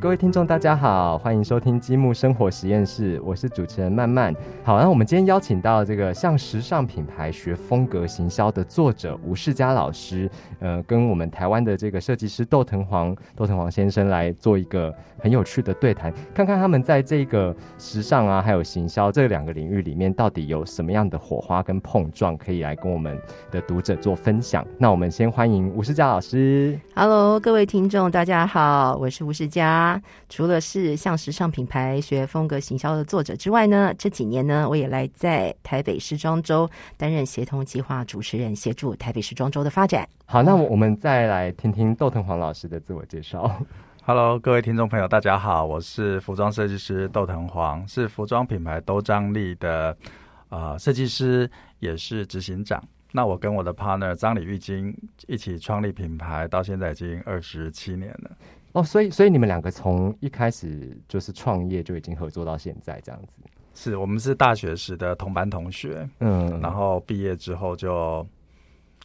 各位听众，大家好，欢迎收听积木生活实验室，我是主持人曼曼。好，那我们今天邀请到这个向时尚品牌学风格行销的作者吴世佳老师，呃，跟我们台湾的这个设计师窦腾黄窦腾黄先生来做一个很有趣的对谈，看看他们在这个时尚啊，还有行销这两个领域里面，到底有什么样的火花跟碰撞，可以来跟我们的读者做分享。那我们先欢迎吴世佳老师。Hello，各位听众，大家好，我是吴世佳。除了是向时尚品牌学风格行销的作者之外呢，这几年呢，我也来在台北时装周担任协同计划主持人，协助台北时装周的发展。好，那我们再来听听窦腾黄老师的自我介绍。Hello，各位听众朋友，大家好，我是服装设计师窦腾黄，是服装品牌都张力的呃设计师，也是执行长。那我跟我的 partner 张李玉金一起创立品牌，到现在已经二十七年了。哦，所以所以你们两个从一开始就是创业就已经合作到现在这样子，是我们是大学时的同班同学，嗯，然后毕业之后就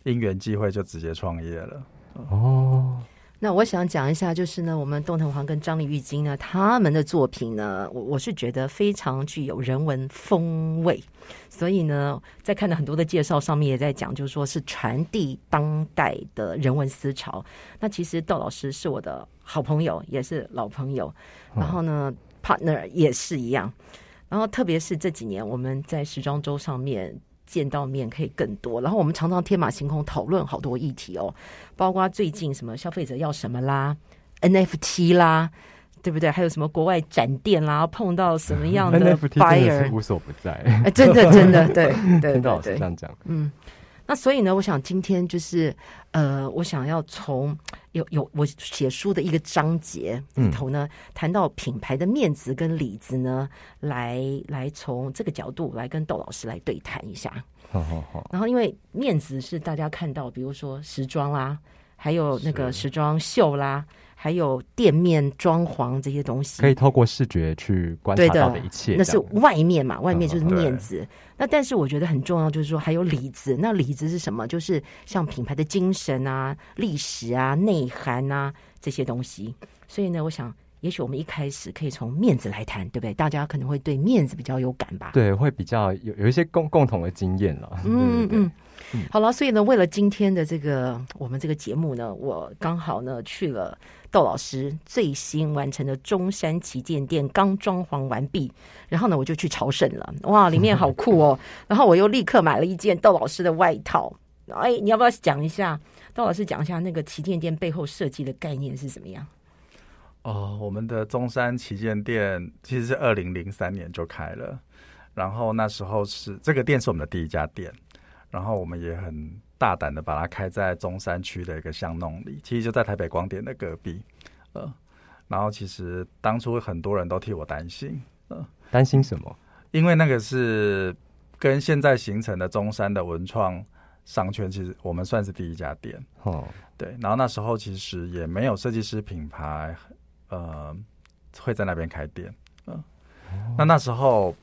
因缘际会就直接创业了，哦。那我想讲一下，就是呢，我们东藤黄跟张丽玉金呢，他们的作品呢，我我是觉得非常具有人文风味，所以呢，在看了很多的介绍上面也在讲，就是说是传递当代的人文思潮。那其实窦老师是我的好朋友，也是老朋友，然后呢，partner 也是一样，然后特别是这几年我们在时装周上面。见到面可以更多，然后我们常常天马行空讨论好多议题哦，包括最近什么消费者要什么啦，NFT 啦，对不对？还有什么国外展店啦，碰到什么样的 buyer 无所不在，哎，真的真的 对对，听到老师这样讲，嗯。那所以呢，我想今天就是，呃，我想要从有有我写书的一个章节里头呢，谈到品牌的面子跟里子呢，来来从这个角度来跟窦老师来对谈一下。好好好。然后因为面子是大家看到，比如说时装啦，还有那个时装秀啦。还有店面装潢这些东西，可以透过视觉去观察到的一切，那是外面嘛，外面就是面子。那但是我觉得很重要，就是说还有里子。那里子是什么？就是像品牌的精神啊、历史啊、内涵啊这些东西。所以呢，我想。也许我们一开始可以从面子来谈，对不对？大家可能会对面子比较有感吧？对，会比较有有一些共共同的经验了。嗯嗯嗯。好了，所以呢，为了今天的这个我们这个节目呢，我刚好呢去了窦老师最新完成的中山旗舰店，刚装潢完毕，然后呢我就去朝圣了。哇，里面好酷哦！然后我又立刻买了一件窦老师的外套。哎，你要不要讲一下？窦老师讲一下那个旗舰店背后设计的概念是什么样？哦，我们的中山旗舰店其实是二零零三年就开了，然后那时候是这个店是我们的第一家店，然后我们也很大胆的把它开在中山区的一个巷弄里，其实就在台北光点的隔壁，呃，然后其实当初很多人都替我担心，呃，担心什么？因为那个是跟现在形成的中山的文创商圈，其实我们算是第一家店，哦，对，然后那时候其实也没有设计师品牌。呃，会在那边开店，嗯，那那时候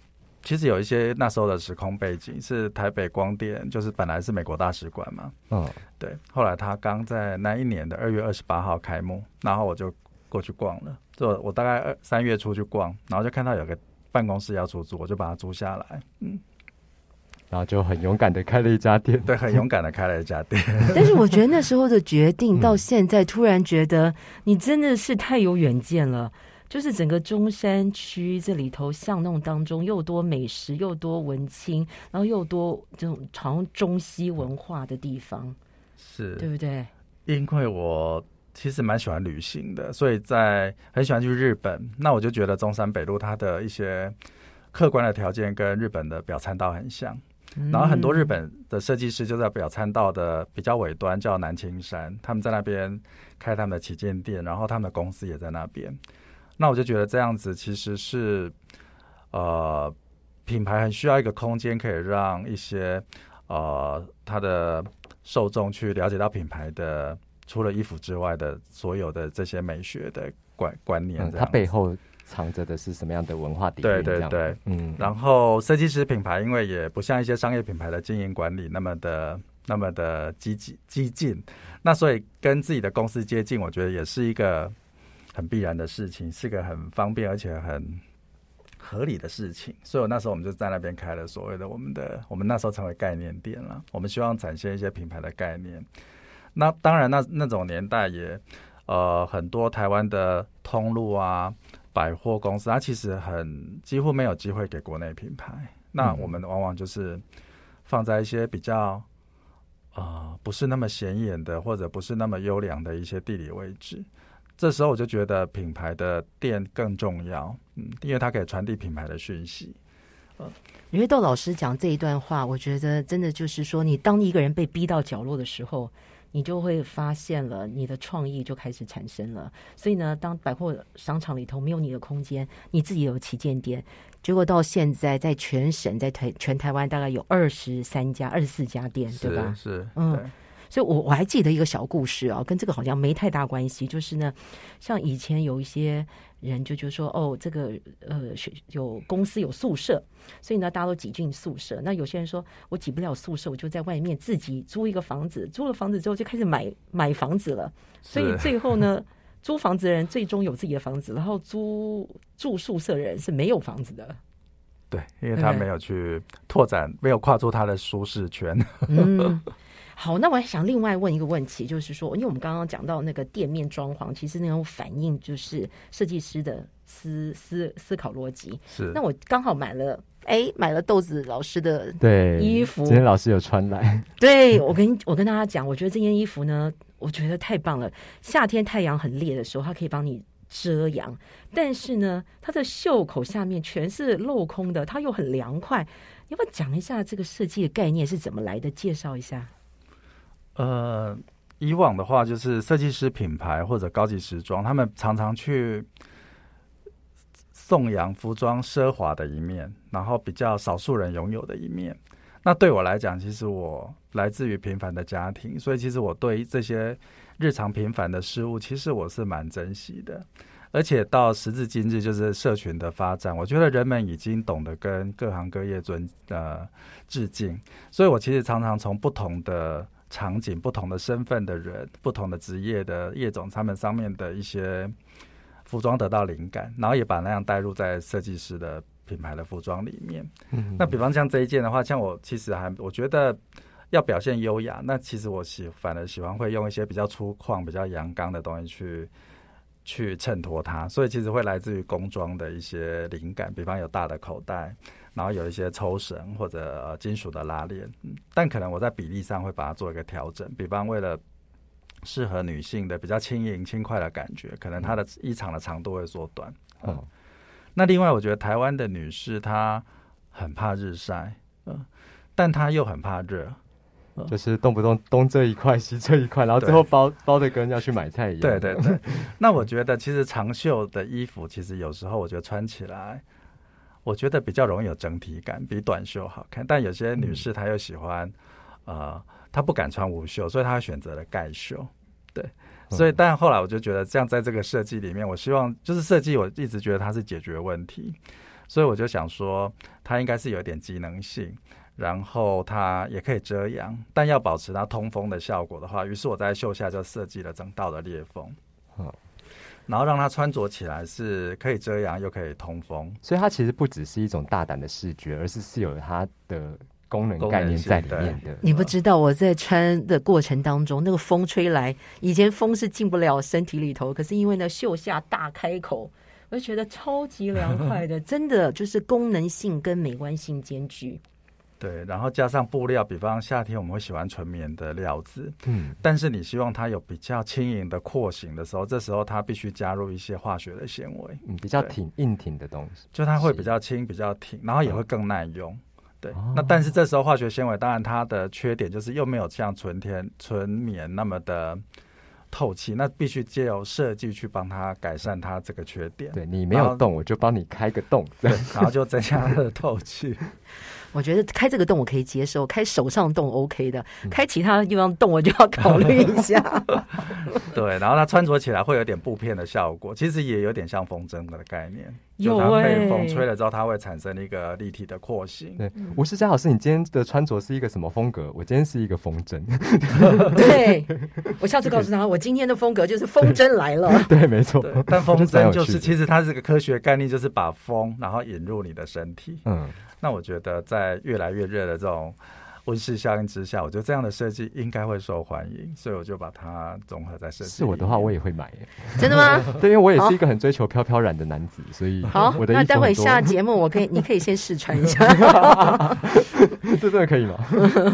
其实有一些那时候的时空背景是台北光电，就是本来是美国大使馆嘛，嗯，对，后来他刚在那一年的二月二十八号开幕，然后我就过去逛了，就我大概二三月初去逛，然后就看到有个办公室要出租，我就把它租下来，嗯。然后就很勇敢的开了一家店，对，很勇敢的开了一家店。但是我觉得那时候的决定，到现在突然觉得你真的是太有远见了。就是整个中山区这里头巷弄当中，又多美食，又多文青，然后又多这种常中西文化的地方，是对不对？因为我其实蛮喜欢旅行的，所以在很喜欢去日本。那我就觉得中山北路它的一些客观的条件跟日本的表参道很像。然后很多日本的设计师就在表参道的比较尾端，叫南青山，他们在那边开他们的旗舰店，然后他们的公司也在那边。那我就觉得这样子其实是，呃，品牌很需要一个空间，可以让一些呃它的受众去了解到品牌的除了衣服之外的所有的这些美学的观观念，它背后。藏着的是什么样的文化底蕴？对对对，嗯。然后设计师品牌，因为也不像一些商业品牌的经营管理那么的那么的积极激进，那所以跟自己的公司接近，我觉得也是一个很必然的事情，是个很方便而且很合理的事情。所以我那时候我们就在那边开了所谓的我们的，我们那时候成为概念店了。我们希望展现一些品牌的概念。那当然，那那种年代也呃很多台湾的通路啊。百货公司，它其实很几乎没有机会给国内品牌。那我们往往就是放在一些比较啊不是那么显眼的，或者不是那么优良的一些地理位置。这时候我就觉得品牌的店更重要，嗯，因为它可以传递品牌的讯息。呃，因为窦老师讲这一段话，我觉得真的就是说，你当一个人被逼到角落的时候。你就会发现了，你的创意就开始产生了。所以呢，当百货商场里头没有你的空间，你自己有旗舰店，结果到现在在全省，在台全台湾大概有二十三家、二十四家店，对吧？是，嗯。所以，我我还记得一个小故事啊，跟这个好像没太大关系。就是呢，像以前有一些人就就说，哦，这个呃，有公司有宿舍，所以呢，大家都挤进宿舍。那有些人说我挤不了宿舍，我就在外面自己租一个房子。租了房子之后，就开始买买房子了。所以最后呢，租房子的人最终有自己的房子，然后租住宿舍的人是没有房子的。对，因为他没有去拓展，没有跨出他的舒适圈。嗯。好，那我还想另外问一个问题，就是说，因为我们刚刚讲到那个店面装潢，其实那种反应就是设计师的思思思考逻辑。是，那我刚好买了，哎，买了豆子老师的对衣服，今天老师有穿来。对我跟我跟大家讲，我觉得这件衣服呢，我觉得太棒了。夏天太阳很烈的时候，它可以帮你遮阳，但是呢，它的袖口下面全是镂空的，它又很凉快。要不要讲一下这个设计的概念是怎么来的？介绍一下。呃，以往的话，就是设计师品牌或者高级时装，他们常常去颂扬服装奢华的一面，然后比较少数人拥有的一面。那对我来讲，其实我来自于平凡的家庭，所以其实我对这些日常平凡的事物，其实我是蛮珍惜的。而且到时至今日，就是社群的发展，我觉得人们已经懂得跟各行各业尊呃致敬，所以我其实常常从不同的。场景不同的身份的人，不同的职业的业种，他们上面的一些服装得到灵感，然后也把那样带入在设计师的品牌的服装里面。嗯，那比方像这一件的话，像我其实还我觉得要表现优雅，那其实我喜反而喜欢会用一些比较粗犷、比较阳刚的东西去去衬托它，所以其实会来自于工装的一些灵感，比方有大的口袋。然后有一些抽绳或者金属的拉链，但可能我在比例上会把它做一个调整，比方为了适合女性的比较轻盈轻快的感觉，可能她的衣长的长度会缩短。嗯，那另外我觉得台湾的女士她很怕日晒，嗯，但她又很怕热，就是动不动东这一块西这一块，然后最后包包的跟要去买菜一样。对对对。那我觉得其实长袖的衣服其实有时候我觉得穿起来。我觉得比较容易有整体感，比短袖好看。但有些女士她又喜欢，呃，她不敢穿无袖，所以她选择了盖袖。对，所以但后来我就觉得，这样在这个设计里面，我希望就是设计，我一直觉得它是解决问题，所以我就想说，它应该是有一点机能性，然后它也可以遮阳，但要保持它通风的效果的话，于是我在袖下就设计了整道的裂缝。嗯。然后让它穿着起来是可以遮阳又可以通风，所以它其实不只是一种大胆的视觉，而是是有它的功能概念在里面的。你不知道我在穿的过程当中，那个风吹来，以前风是进不了身体里头，可是因为呢袖下大开口，我就觉得超级凉快的，真的就是功能性跟美观性兼具。对，然后加上布料，比方夏天我们会喜欢纯棉的料子，嗯，但是你希望它有比较轻盈的廓形的时候，这时候它必须加入一些化学的纤维，嗯，比较挺硬挺的东西，就它会比较轻、比较挺，然后也会更耐用。对，那但是这时候化学纤维，当然它的缺点就是又没有像纯天纯棉那么的透气，那必须借由设计去帮它改善它这个缺点。对你没有洞，我就帮你开个洞，对，然后就增加它的透气。我觉得开这个洞我可以接受，开手上洞 OK 的，开其他地方洞我就要考虑一下。对，然后它穿着起来会有点布片的效果，其实也有点像风筝的概念。有它被欸风吹了之后，它会产生一个立体的廓形。对，吴世佳老师，你今天的穿着是一个什么风格？我今天是一个风筝。对，我下次告诉他，我今天的风格就是风筝来了。对，没错。但风筝就是，其实它是个科学概念，就是把风然后引入你的身体。嗯，那我觉得在越来越热的这种温室效应之下，我觉得这样的设计应该会受欢迎，所以我就把它综合在设计。是我的话，我也会买耶。真的吗？对，因为我也是一个很追求飘飘然的男子，所以好我，那待会下节目我可以，你可以先试穿一下。这真的可以吗？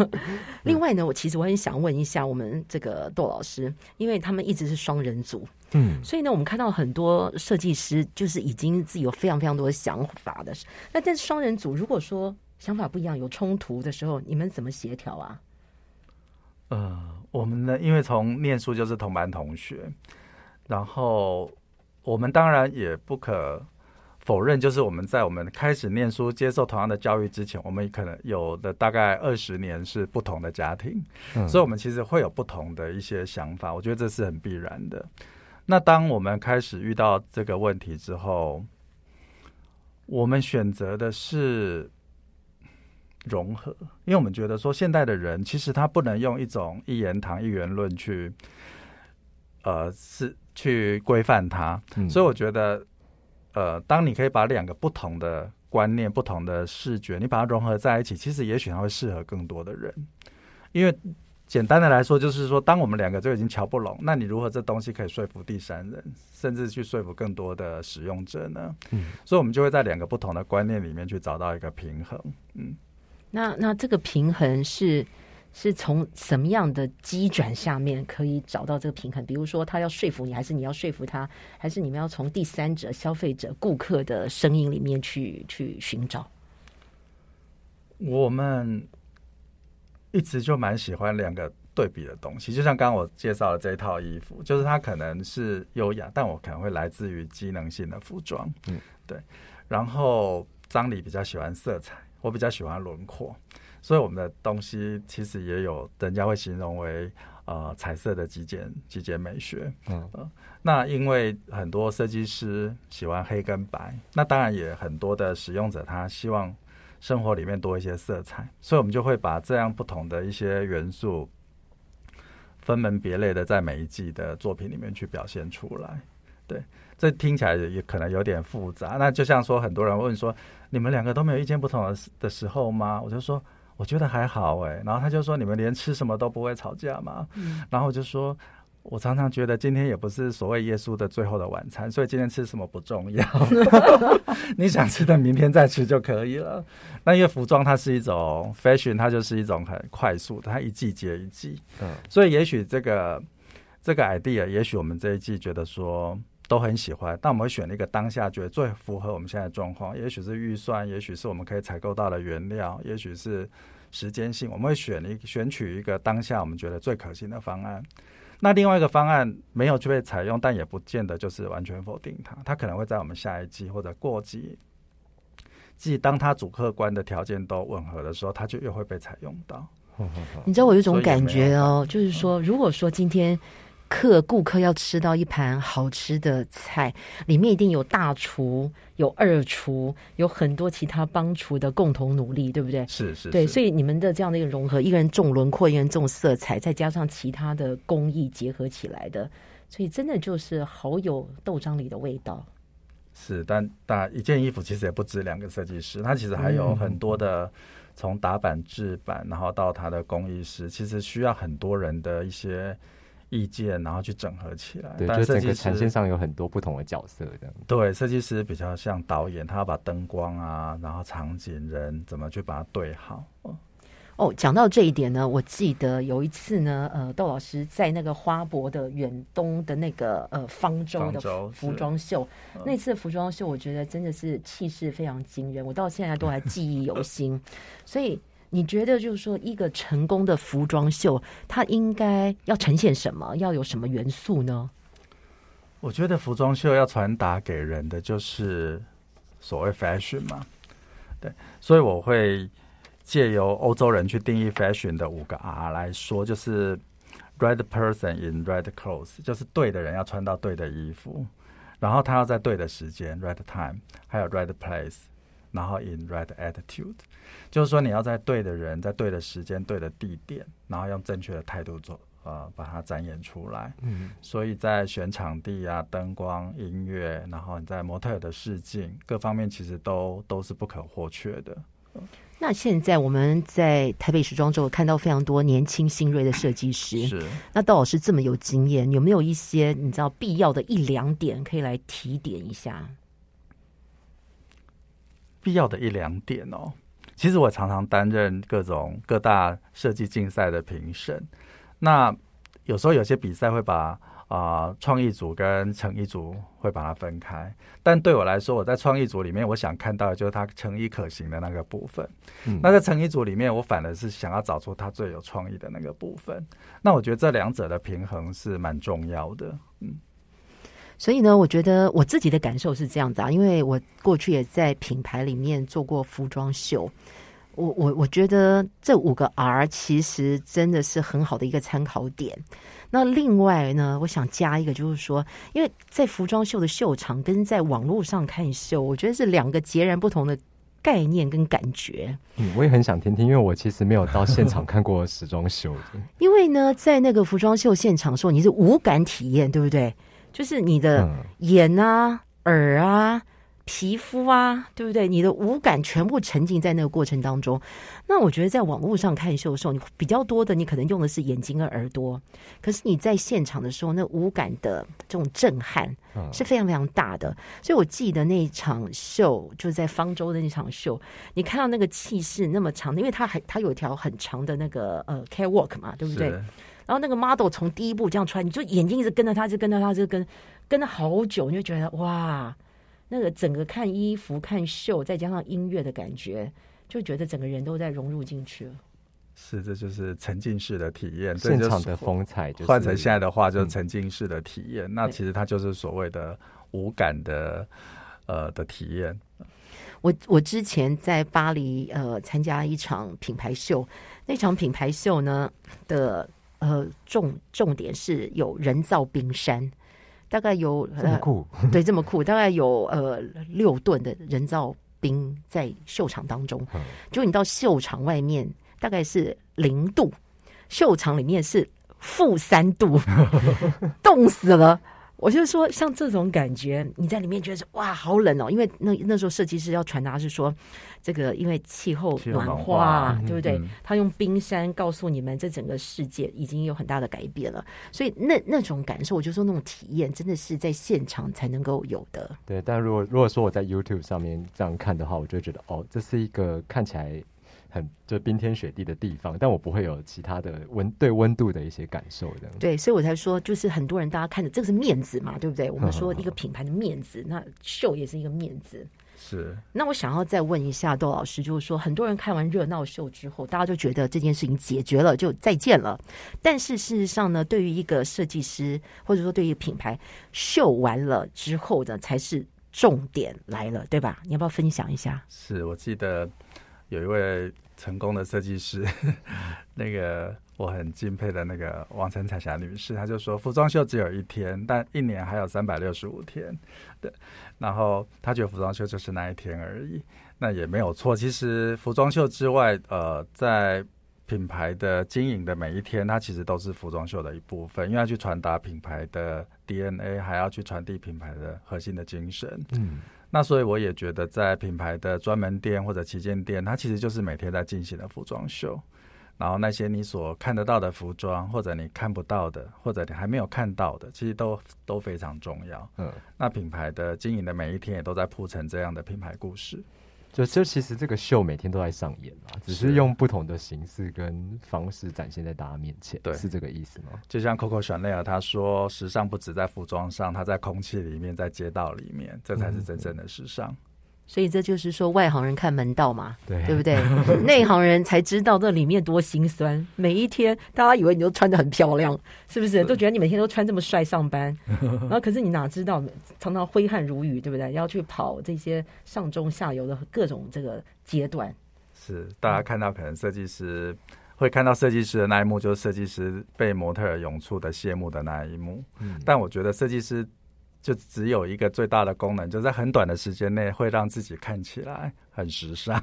另外呢，我其实我很想问一下我们这个窦老师，因为他们一直是双人组，嗯，所以呢，我们看到很多设计师就是已经自己有非常非常多的想法的。那但是双人组如果说想法不一样、有冲突的时候，你们怎么协调啊？呃，我们呢，因为从念书就是同班同学，然后我们当然也不可否认，就是我们在我们开始念书、接受同样的教育之前，我们可能有的大概二十年是不同的家庭，嗯所以我们其实会有不同的一些想法，我觉得这是很必然的。那当我们开始遇到这个问题之后，我们选择的是融合，因为我们觉得说现代的人其实他不能用一种一言堂、一元论去，呃，是去规范他，嗯所以我觉得，呃，当你可以把两个不同的观念、不同的视觉，你把它融合在一起，其实也许它会适合更多的人。因为简单的来说，就是说，当我们两个就已经瞧不拢，那你如何这东西可以说服第三人，甚至去说服更多的使用者呢？嗯所以我们就会在两个不同的观念里面去找到一个平衡。嗯，那那这个平衡是是从什么样的机转下面可以找到这个平衡？比如说，他要说服你，还是你要说服他，还是你们要从第三者、消费者、顾客的声音里面去去寻找？我们一直就蛮喜欢两个对比的东西，就像刚刚我介绍的这一套衣服，就是它可能是优雅，但我可能会来自于机能性的服装，嗯，对。然后张理比较喜欢色彩，我比较喜欢轮廓，所以我们的东西其实也有人家会形容为呃彩色的极简极简美学，嗯那因为很多设计师喜欢黑跟白，那当然也很多的使用者他希望生活里面多一些色彩，所以我们就会把这样不同的一些元素分门别类的在每一季的作品里面去表现出来。对，这听起来也可能有点复杂。那就像说，很多人问说，你们两个都没有意见不同的时的时候吗？我就说，我觉得还好哎。然后他就说，你们连吃什么都不会吵架吗？然后我就说，我常常觉得今天也不是所谓耶稣的最后的晚餐，所以今天吃什么不重要，你想吃的明天再吃就可以了。那因为服装它是一种 fashion，它就是一种很快速的，它一季接一季，嗯所以也许这个这个 idea，也许我们这一季觉得说。都很喜欢，但我们会选一个当下觉得最符合我们现在的状况，也许是预算，也许是我们可以采购到的原料，也许是时间性，我们会选一选取一个当下我们觉得最可行的方案。那另外一个方案没有去被采用，但也不见得就是完全否定它，它可能会在我们下一季或者过季即，当它主客观的条件都吻合的时候，它就又会被采用到。你知道我有一种感觉哦，就是说，如果说今天客顾客要吃到一盘好吃的菜，里面一定有大厨、有二厨、有很多其他帮厨的共同努力，对不对？是是，对，所以你们的这样的一个融合，一个人重轮廓，一个人重色彩，再加上其他的工艺结合起来的，所以真的就是好有豆浆里的味道。是，但但一件衣服其实也不止两个设计师，它其实还有很多的从打版、制版，然后到它的工艺师，其实需要很多人的一些意见，然后去整合起来。对，就整个产线上有很多不同的角色，这样。对设计师比较像导演，他要把灯光啊，然后场景、人怎么去把它对好。哦，讲到这一点呢，我记得有一次呢，呃，窦老师在那个花博的远东的那个呃方舟的服是装秀，嗯那次的服装秀，我觉得真的是气势非常惊人，我到现在都还记忆犹新。所以你觉得就是说，一个成功的服装秀，它应该要呈现什么？要有什么元素呢？我觉得服装秀要传达给人的就是所谓 fashion 嘛，对，所以我会借由欧洲人去定义 fashion 的五个 R 来说，就是 right person in right clothes，就是对的人要穿到对的衣服，然后他要在对的时间 right time，还有 right place，然后 in right attitude，就是说你要在对的人在对的时间对的地点，然后用正确的态度做。呃，把它展演出来。嗯，所以在选场地啊、灯光、音乐，然后你在模特的试镜各方面，其实都都是不可或缺的。那现在我们在台北时装周看到非常多年轻新锐的设计师。是。那窦老师这么有经验，有没有一些你知道必要的一两点可以来提点一下？必要的一两点哦，其实我常常担任各种各大设计竞赛的评审。那有时候有些比赛会把啊创意组跟成意组会把它分开，但对我来说，我在创意组里面，我想看到的就是它成意可行的那个部分。嗯，那在成意组里面，我反而是想要找出它最有创意的那个部分。那我觉得这两者的平衡是蛮重要的。嗯，所以呢，我觉得我自己的感受是这样子啊，因为我过去也在品牌里面做过服装秀。我我我觉得这五个 R 其实真的是很好的一个参考点。那另外呢，我想加一个，就是说，因为在服装秀的秀场跟在网络上看秀，我觉得是两个截然不同的概念跟感觉。嗯，我也很想听听，因为我其实没有到现场看过时装秀。因为呢，在那个服装秀现场的时候，你是无感体验，对不对？就是你的眼啊、耳啊。皮肤啊，对不对？你的五感全部沉浸在那个过程当中。那我觉得在网络上看秀的时候，你比较多的，你可能用的是眼睛和耳朵。可是你在现场的时候，那五感的这种震撼是非常非常大的。所以我记得那场秀，就是在方舟的那场秀，你看到那个气势那么长，因为它还它有一条很长的那个呃 care walk 嘛，对不对？然后那个 model 从第一步这样穿，你就眼睛一直跟着他，就跟着他，就跟跟了好久，你就觉得哇。那个整个看衣服、看秀，再加上音乐的感觉，就觉得整个人都在融入进去了。是，这就是沉浸式的体验，现场的风采。就换成现在的话，就是沉浸式的体验。那其实它就是所谓的无感的呃的体验。我我之前在巴黎呃参加一场品牌秀，那场品牌秀呢的呃重重点是有人造冰山。大概有这么酷，对，这么酷，大概有呃六吨的人造冰在秀场当中。就你到秀场外面，大概是零度，秀场里面是负三度，冻死了。我就说，像这种感觉，你在里面觉得哇，好冷哦！因为那那时候设计师要传达是说，这个因为气候暖化，对不对？他用冰山告诉你们，这整个世界已经有很大的改变了。所以那那种感受，我就说那种体验，真的是在现场才能够有的。对，但如果如果说我在 YouTube 上面这样看的话，我就觉得哦，这是一个看起来。很就冰天雪地的地方，但我不会有其他的温对温度的一些感受的。对，所以我才说，就是很多人大家看着这个是面子嘛，对不对？我们说 一个品牌的面子，那秀也是一个面子。是。那我想要再问一下窦老师，就是说，很多人看完热闹秀之后，大家就觉得这件事情解决了，就再见了。但是事实上呢，对于一个设计师，或者说对于品牌，秀完了之后的才是重点来了，对吧？你要不要分享一下？是我记得。有一位成功的设计师，那个我很敬佩的那个王晨彩霞女士，她就说服装秀只有一天，但一年还有三百六十五天。对，然后她觉得服装秀就是那一天而已，那也没有错。其实服装秀之外，呃，在品牌的经营的每一天，它其实都是服装秀的一部分，因为要去传达品牌的 DNA，还要去传递品牌的核心的精神。嗯。那所以我也觉得，在品牌的专门店或者旗舰店，它其实就是每天在进行的服装秀。然后那些你所看得到的服装，或者你看不到的，或者你还没有看到的，其实都都非常重要。嗯，那品牌的经营的每一天也都在铺成这样的品牌故事。就就其实这个秀每天都在上演嘛，只是用不同的形式跟方式展现在大家面前，对，是这个意思吗？就像 Coco Chanel 他说，时尚不止在服装上，它在空气里面，在街道里面，这才是真正的时尚。所以这就是说，外行人看门道嘛，对对不对？内行人才知道这里面多心酸。每一天，大家以为你都穿的很漂亮，是不是？都觉得你每天都穿这么帅上班，然后可是你哪知道，常常挥汗如雨，对不对？要去跑这些上中下游的各种这个阶段。是大家看到可能设计师会看到设计师的那一幕，就是设计师被模特儿涌出的谢幕的那一幕。嗯，但我觉得设计师。就只有一个最大的功能，就在很短的时间内会让自己看起来很时尚。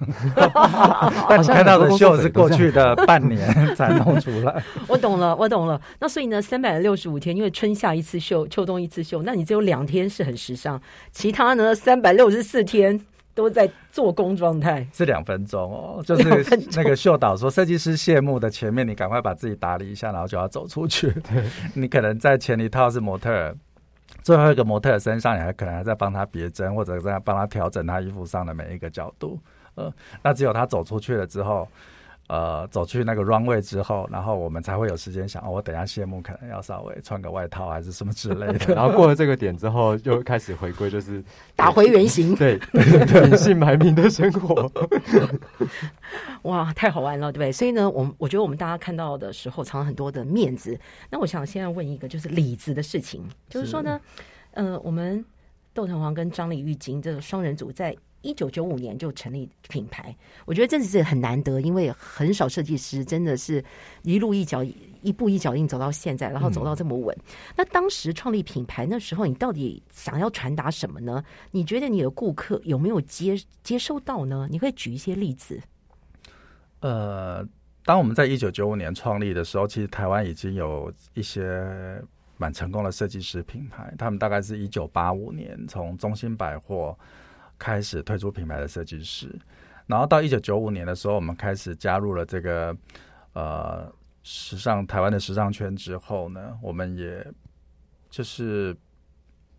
但你看到的秀是过去的半年才弄出来。我懂了，我懂了。那所以呢，三百六十五天，因为春夏一次秀，秋冬一次秀，那你只有两天是很时尚，其他呢三百六十四天都在做工状态。是两分钟哦，就是那个秀导说，设计师谢幕的前面，你赶快把自己打理一下，然后就要走出去。你可能在前一套是模特。最后一个模特身上，你还可能还在帮他别针，或者在帮他调整他衣服上的每一个角度。呃，那只有他走出去了之后。呃，走去那个 runway 之后，然后我们才会有时间想，哦，我等下谢幕可能要稍微穿个外套还是什么之类的。然后过了这个点之后，又开始回归，就是打回原形，对，隐姓埋名的生活。哇，太好玩了，对不对？所以呢，我我觉得我们大家看到的时候，藏了很多的面子。那我想现在问一个，就是里子的事情，就是说呢，呃，我们窦藤黄跟张丽玉金这个双人组在。一九九五年就成立品牌，我觉得真的是很难得，因为很少设计师真的是一路一脚一步一脚印走到现在，然后走到这么稳。那当时创立品牌那时候，你到底想要传达什么呢？你觉得你的顾客有没有接接收到呢？你可以举一些例子。呃，当我们在一九九五年创立的时候，其实台湾已经有一些蛮成功的设计师品牌，他们大概是一九八五年从中心百货。开始推出品牌的设计师，然后到一九九五年的时候，我们开始加入了这个呃时尚台湾的时尚圈之后呢，我们也就是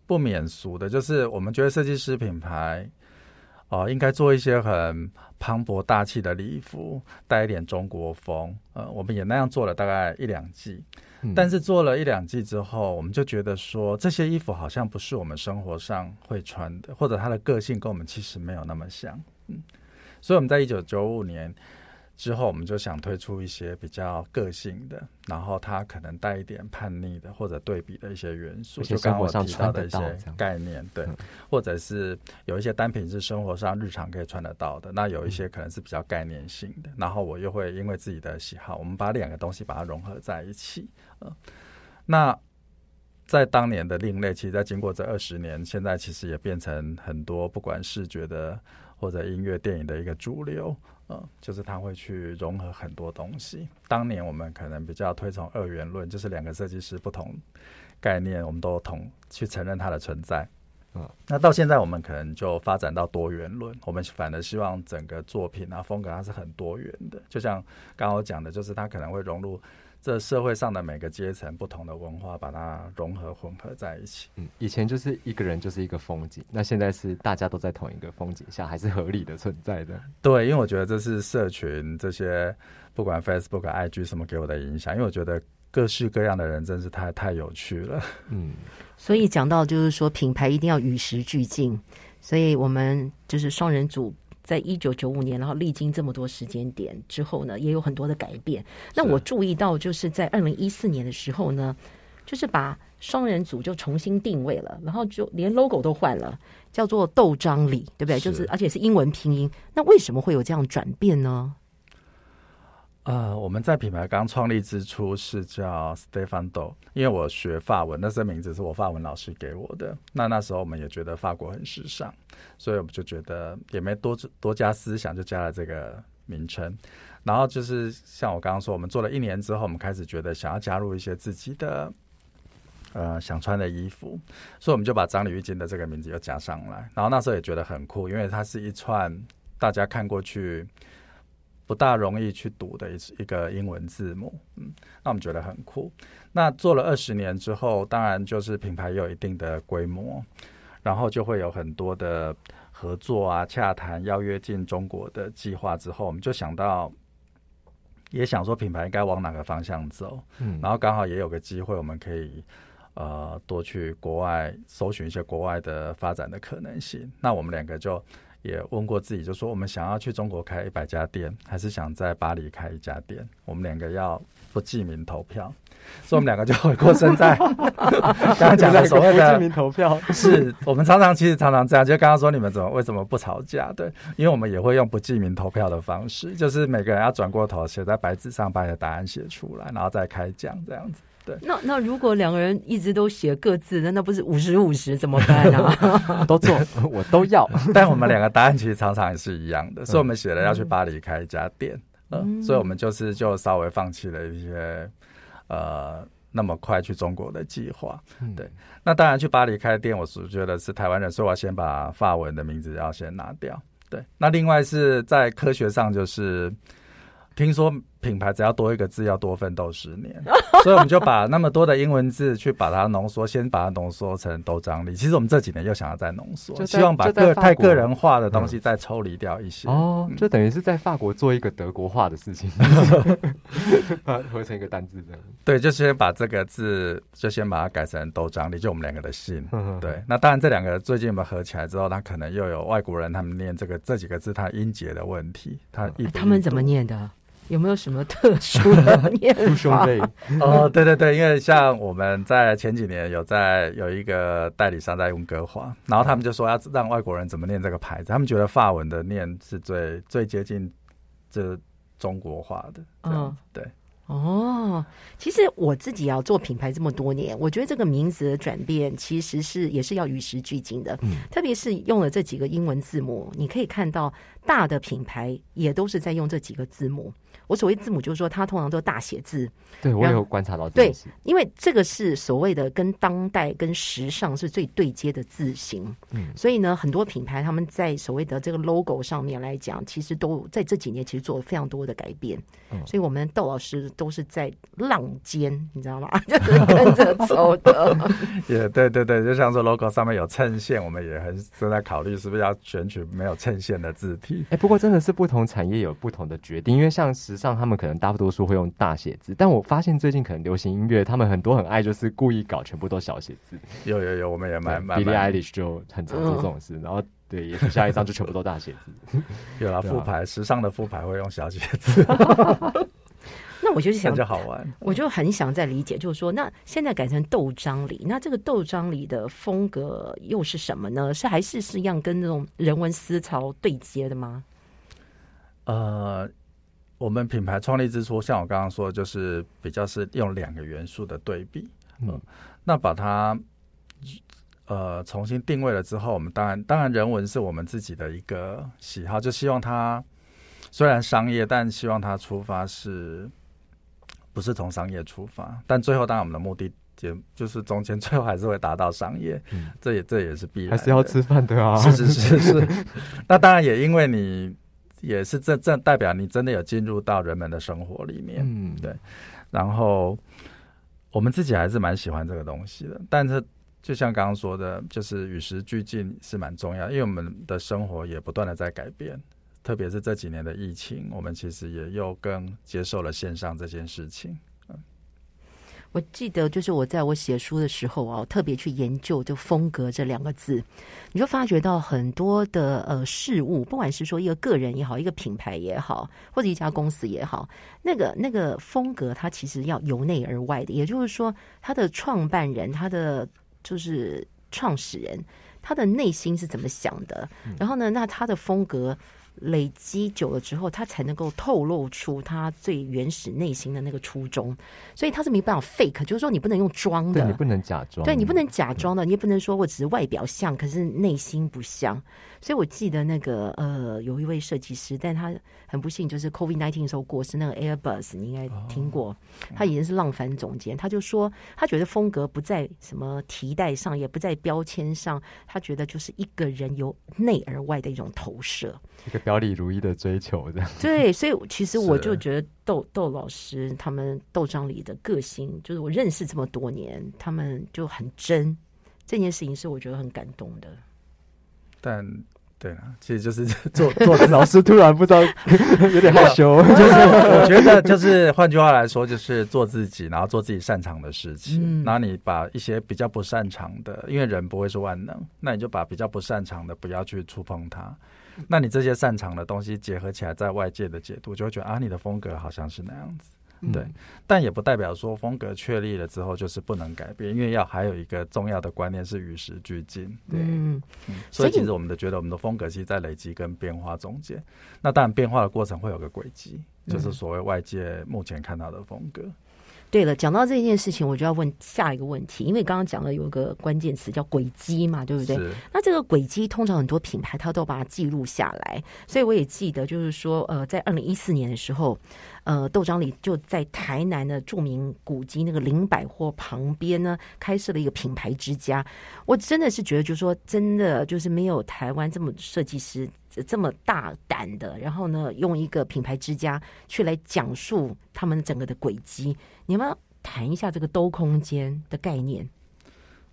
不免俗的，就是我们觉得设计师品牌哦应该做一些很磅礴大气的礼服，带一点中国风，呃，我们也那样做了大概一两季。但是做了一两季之后，我们就觉得说这些衣服好像不是我们生活上会穿的，或者它的个性跟我们其实没有那么像。嗯，所以我们在一九九五年之后，我们就想推出一些比较个性的，然后它可能带一点叛逆的或者对比的一些元素，就刚我提到的一些概念，对，或者是有一些单品是生活上日常可以穿得到的，那有一些可能是比较概念性的，然后我又会因为自己的喜好，我们把两个东西把它融合在一起。嗯，那在当年的另类，其实，在经过这二十年，现在其实也变成很多不管视觉的或者音乐、电影的一个主流。嗯，就是它会去融合很多东西。当年我们可能比较推崇二元论，就是两个设计师不同概念，我们都同去承认它的存在。嗯，那到现在我们可能就发展到多元论，我们反而希望整个作品啊风格它是很多元的。就像刚刚我讲的，就是它可能会融入。这社会上的每个阶层、不同的文化，把它融合混合在一起。嗯，以前就是一个人就是一个风景，那现在是大家都在同一个风景下，还是合理的存在的。对，因为我觉得这是社群这些不管 Facebook、IG 什么给我的影响，因为我觉得各式各样的人真是太太有趣了。嗯，所以讲到就是说品牌一定要与时俱进，所以我们就是双人组。在一九九五年，然后历经这么多时间点之后呢，也有很多的改变。那我注意到，就是在二零一四年的时候呢，就是把双人组就重新定位了，然后就连 logo 都换了，叫做豆张里，对不对？就是而且是英文拼音。那为什么会有这样转变呢？呃，我们在品牌刚创立之初是叫 Stefano，因为我学法文，那这名字是我法文老师给我的。那那时候我们也觉得法国很时尚，所以我们就觉得也没多多加思想，就加了这个名称。然后就是像我刚刚说，我们做了一年之后，我们开始觉得想要加入一些自己的呃想穿的衣服，所以我们就把张李玉金的这个名字又加上来。然后那时候也觉得很酷，因为它是一串大家看过去。不大容易去读的一一个英文字母，嗯，那我们觉得很酷。那做了二十年之后，当然就是品牌有一定的规模，然后就会有很多的合作啊、洽谈、邀约进中国的计划。之后，我们就想到，也想说品牌应该往哪个方向走，嗯，然后刚好也有个机会，我们可以呃多去国外搜寻一些国外的发展的可能性。那我们两个就。也问过自己，就说我们想要去中国开一百家店，还是想在巴黎开一家店？我们两个要不记名投票，所以我们两个就回过身在 刚刚讲的所谓的不记名投票，是我们常常其实常常这样，就刚刚说你们怎么为什么不吵架？对，因为我们也会用不记名投票的方式，就是每个人要转过头写在白纸上，把你的答案写出来，然后再开讲这样子。对，那那如果两个人一直都写各自的，那不是五十五十怎么办啊？都做，我都要。但我们两个答案其实常常也是一样的，所以我们写了要去巴黎开一家店，嗯，所以我们就是就稍微放弃了一些呃那么快去中国的计划。对，那当然去巴黎开店，我是觉得是台湾人，所以我要先把法文的名字要先拿掉。对，那另外是在科学上就是听说。品牌只要多一个字，要多奋斗十年，所以我们就把那么多的英文字去把它浓缩，先把它浓缩成都张力。其实我们这几年又想要再浓缩，希望把个太个人化的东西再抽离掉一些。哦，就等于是在法国做一个德国化的事情，把 合成一个单字这样。对，就先把这个字，就先把它改成都张力，就我们两个的姓。对，那当然这两个最近我们合起来之后，他可能又有外国人他们念这个这几个字，他音节的问题，他他们怎么念的？有没有什么特殊的念法？哦，对对对，因为像我们在前几年有在有一个代理商在用歌华，然后他们就说要让外国人怎么念这个牌子，他们觉得法文的念是最最接近这中国化的。嗯，对。哦，其实我自己要做品牌这么多年，我觉得这个名字的转变其实是也是要与时俱进的。嗯，特别是用了这几个英文字母，你可以看到大的品牌也都是在用这几个字母。我所谓字母，就是说它通常都大写字。对我有观察到，对，因为这个是所谓的跟当代、跟时尚是最对接的字形。嗯，所以呢，很多品牌他们在所谓的这个 logo 上面来讲，其实都在这几年其实做了非常多的改变。嗯，所以我们窦老师都是在浪尖，你知道吗？就是跟着走的。也对对对，就像说 logo 上面有衬线，我们也很正在考虑是不是要选取没有衬线的字体。哎，不过真的是不同产业有不同的决定，因为像是。上他们可能大多数会用大写字，但我发现最近可能流行音乐，他们很多很爱就是故意搞全部都小写字。有有有，我们也蛮蛮。Billie Eilish 就很常做这种事，然后对，也许下一张就全部都大写字。有了复牌，时尚的复牌会用小写字。那我就是想就好玩，我就很想再理解，就是说，那现在改成豆章里，那这个豆章里的风格又是什么呢？是还是是一样跟那种人文思潮对接的吗？呃。我们品牌创立之初，像我刚刚说，就是比较是用两个元素的对比，嗯，那把它呃重新定位了之后，我们当然当然人文是我们自己的一个喜好，就希望它虽然商业，但希望它出发是不是从商业出发，但最后当然我们的目的也就是中间最后还是会达到商业，嗯，这也这也是必然，还是要吃饭的啊，是是是是，那当然也因为你。也是这这代表你真的有进入到人们的生活里面，嗯，对。然后我们自己还是蛮喜欢这个东西的，但是就像刚刚说的，就是与时俱进是蛮重要，因为我们的生活也不断的在改变，特别是这几年的疫情，我们其实也又更接受了线上这件事情。我记得，就是我在我写书的时候啊，特别去研究就风格这两个字，你就发觉到很多的呃事物，不管是说一个个人也好，一个品牌也好，或者一家公司也好，那个那个风格，它其实要由内而外的，也就是说，他的创办人，他的就是创始人，他的内心是怎么想的，然后呢，那他的风格。累积久了之后，他才能够透露出他最原始内心的那个初衷，所以他是没办法 fake，就是说你不能用装的，你不能假装，对你不能假装的，你也不能说我只是外表像，可是内心不像。所以我记得那个呃，有一位设计师，但他很不幸，就是 COVID nineteen 的时候过世，那个 Airbus 你应该听过，他已经是浪凡总监，他就说他觉得风格不在什么提带上，也不在标签上，他觉得就是一个人由内而外的一种投射。表里如一的追求，这样对，所以其实我就觉得窦窦老师他们窦章里的个性，就是我认识这么多年，他们就很真，这件事情是我觉得很感动的。但对啊，其实就是 做做老师突然不知道 有点害羞，就是 我觉得就是换句话来说，就是做自己，然后做自己擅长的事情，然后你把一些比较不擅长的，因为人不会是万能，那你就把比较不擅长的不要去触碰它。那你这些擅长的东西结合起来，在外界的解读，就会觉得啊，你的风格好像是那样子。对，但也不代表说风格确立了之后就是不能改变，因为要还有一个重要的观念是与时俱进。对，嗯，所以其实我们的觉得我们的风格其实，在累积跟变化中间，那当然变化的过程会有个轨迹，就是所谓外界目前看到的风格。对了，讲到这件事情，我就要问下一个问题，因为刚刚讲了有一个关键词叫轨迹嘛，对不对？那这个轨迹通常很多品牌它都把它记录下来，所以我也记得，就是说，呃，在二零一四年的时候，呃，豆章里就在台南的著名古迹那个林百货旁边呢，开设了一个品牌之家。我真的是觉得，就是说，真的就是没有台湾这么设计师。这么大胆的，然后呢，用一个品牌之家去来讲述他们整个的轨迹，你们谈一下这个兜空间的概念。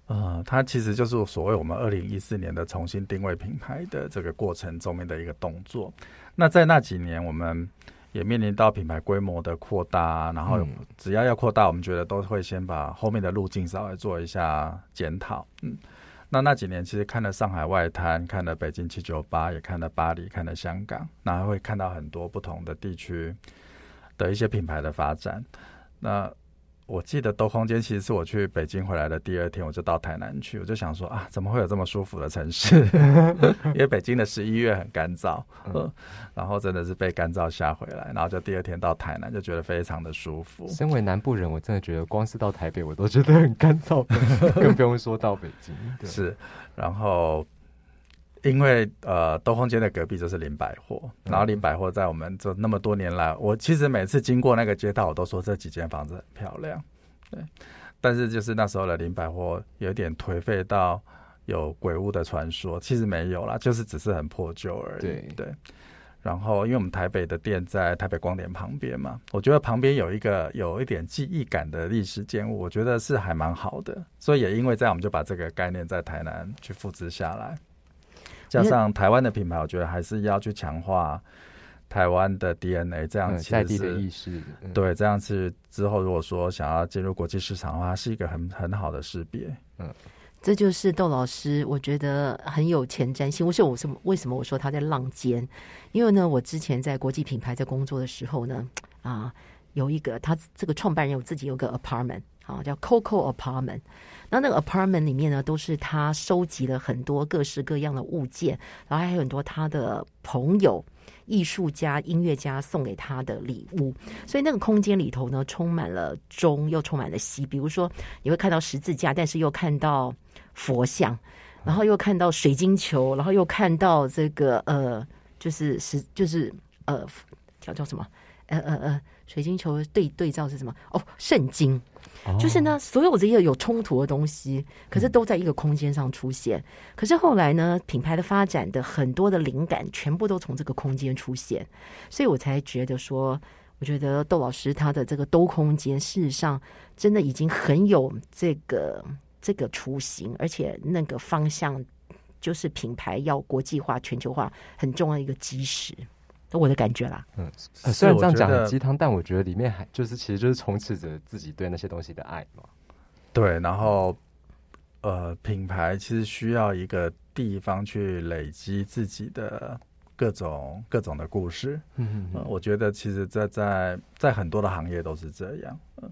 呃，它其实就是所谓我们二零一四年的重新定位品牌的这个过程中面的一个动作。那在那几年，我们也面临到品牌规模的扩大，然后只要要扩大，我们觉得都会先把后面的路径稍微做一下检讨。嗯。那那几年其实看了上海外滩，看了北京七九八，也看了巴黎，看了香港，那还会看到很多不同的地区的一些品牌的发展。那我记得兜空间其实是我去北京回来的第二天，我就到台南去，我就想说啊，怎么会有这么舒服的城市？因为北京的十一月很干燥，嗯，然后真的是被干燥吓回来，然后就第二天到台南就觉得非常的舒服。身为南部人，我真的觉得光是到台北我都觉得很干燥，更不用说到北京。是，然后。因为呃，兜风街的隔壁就是林百货，然后林百货在我们这那么多年来，我其实每次经过那个街道，我都说这几间房子很漂亮，对。但是就是那时候的林百货有点颓废到有鬼屋的传说，其实没有啦，就是只是很破旧而已。对对。然后因为我们台北的店在台北光点旁边嘛，我觉得旁边有一个有一点记忆感的历史建物，我觉得是还蛮好的。所以也因为这样，我们就把这个概念在台南去复制下来。加上台湾的品牌，我觉得还是要去强化台湾的 DNA，这样在地的意识。对，这样是之后如果说想要进入国际市场的话，是一个很很好的识别。嗯，这就是窦老师，我觉得很有前瞻性。为什么我什么？为什么我说他在浪尖？因为呢，我之前在国际品牌在工作的时候呢，啊，有一个他这个创办人有自己有个 apartment，啊，叫 Coco Apartment。那那个 apartment 里面呢，都是他收集了很多各式各样的物件，然后还有很多他的朋友、艺术家、音乐家送给他的礼物。所以那个空间里头呢，充满了中，又充满了西。比如说，你会看到十字架，但是又看到佛像，然后又看到水晶球，然后又看到这个呃，就是十，就是呃，叫叫什么？呃呃呃，水晶球对对照是什么？哦，圣经。就是呢，所有这些有冲突的东西，可是都在一个空间上出现。可是后来呢，品牌的发展的很多的灵感，全部都从这个空间出现。所以我才觉得说，我觉得窦老师他的这个兜空间，事实上真的已经很有这个这个雏形，而且那个方向就是品牌要国际化、全球化很重要的一个基石。我的感觉啦，嗯，虽然这样讲很鸡汤，但我觉得里面还就是其实就是充斥着自己对那些东西的爱嘛。对，然后呃，品牌其实需要一个地方去累积自己的各种各种的故事。嗯嗯，我觉得其实，在在在很多的行业都是这样。嗯，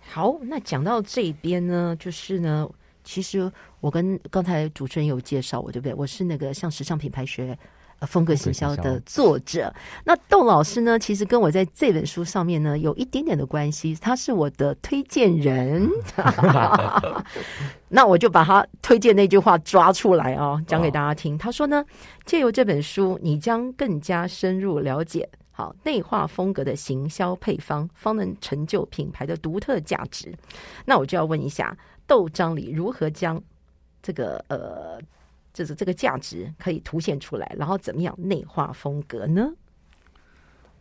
好，那讲到这边呢，就是呢，其实我跟刚才主持人有介绍我，对不对？我是那个像时尚品牌学。风格行销的作者，那窦老师呢？其实跟我在这本书上面呢有一点点的关系，他是我的推荐人。那我就把他推荐那句话抓出来哦，讲给大家听。他说呢，借由这本书，你将更加深入了解好内化风格的行销配方，方能成就品牌的独特价值。那我就要问一下，豆章里如何将这个呃。就是这个价值可以凸显出来，然后怎么样内化风格呢？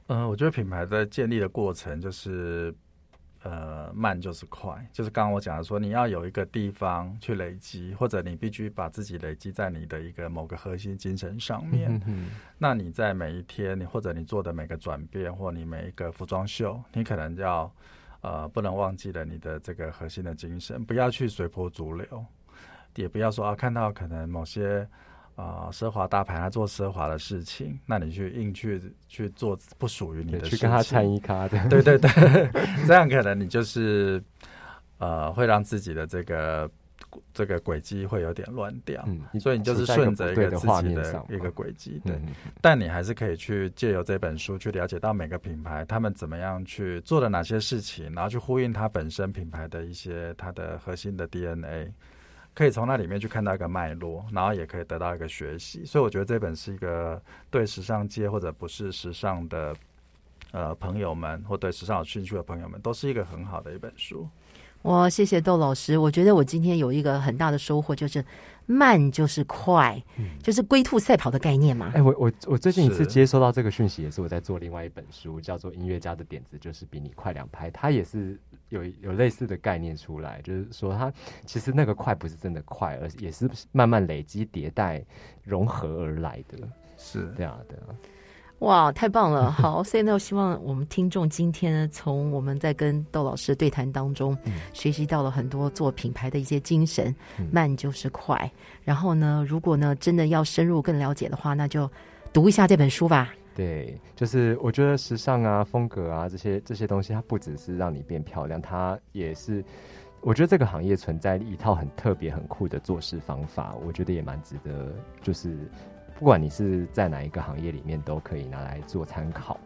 嗯，我觉得品牌在建立的过程就是，呃，慢就是快，就是刚刚我讲的说，你要有一个地方去累积，或者你必须把自己累积在你的一个某个核心精神上面。嗯那你在每一天，你或者你做的每个转变，或你每一个服装秀，你可能要呃，不能忘记了你的这个核心的精神，不要去随波逐流。也不要说啊，看到可能某些啊，奢华大牌，他做奢华的事情，那你去硬去去做不属于你的事情，去跟他参一咖的，对对对，这样可能你就是呃，会让自己的这个这个轨迹会有点乱掉，嗯，所以你就是顺着一个自己的一个轨迹，对，但你还是可以去借由这本书去了解到每个品牌他们怎么样去做了哪些事情，然后去呼应它本身品牌的一些它的核心的 DNA。可以从那里面去看到一个脉络，然后也可以得到一个学习，所以我觉得这本是一个对时尚界或者不是时尚的呃朋友们，或对时尚有兴趣的朋友们，都是一个很好的一本书。我，谢谢窦老师，我觉得我今天有一个很大的收获，就是慢就是快，就是龟兔赛跑的概念嘛。哎，我我我最近一次接收到这个讯息，也是我在做另外一本书，叫做《音乐家的点子》，就是比你快两拍，它也是。有有类似的概念出来，就是说它其实那个快不是真的快，而也是慢慢累积迭代融合而来的。是这样的。哇，太棒了！好，所以呢，我希望我们听众今天呢，从我们在跟窦老师的对谈当中，学习到了很多做品牌的一些精神。慢就是快。然后呢，如果呢真的要深入更了解的话，那就读一下这本书吧。对，就是我觉得时尚啊、风格啊这些这些东西，它不只是让你变漂亮，它也是，我觉得这个行业存在一套很特别、很酷的做事方法，我觉得也蛮值得，就是不管你是在哪一个行业里面，都可以拿来做参考。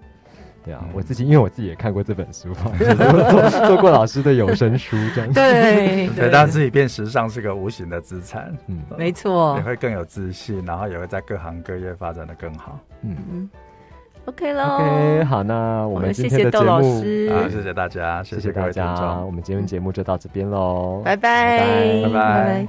对啊，我自己因为我自己也看过这本书嘛，做做过老师的有声书这样。对，对，让自己变时尚是个无形的资产。嗯，没错，你会更有自信，然后也会在各行各业发展的更好。嗯嗯。OK 喽，OK，好，那我们今天的节目啊，谢谢大家，谢谢大家，我们今天节目就到这边喽，拜拜，拜拜。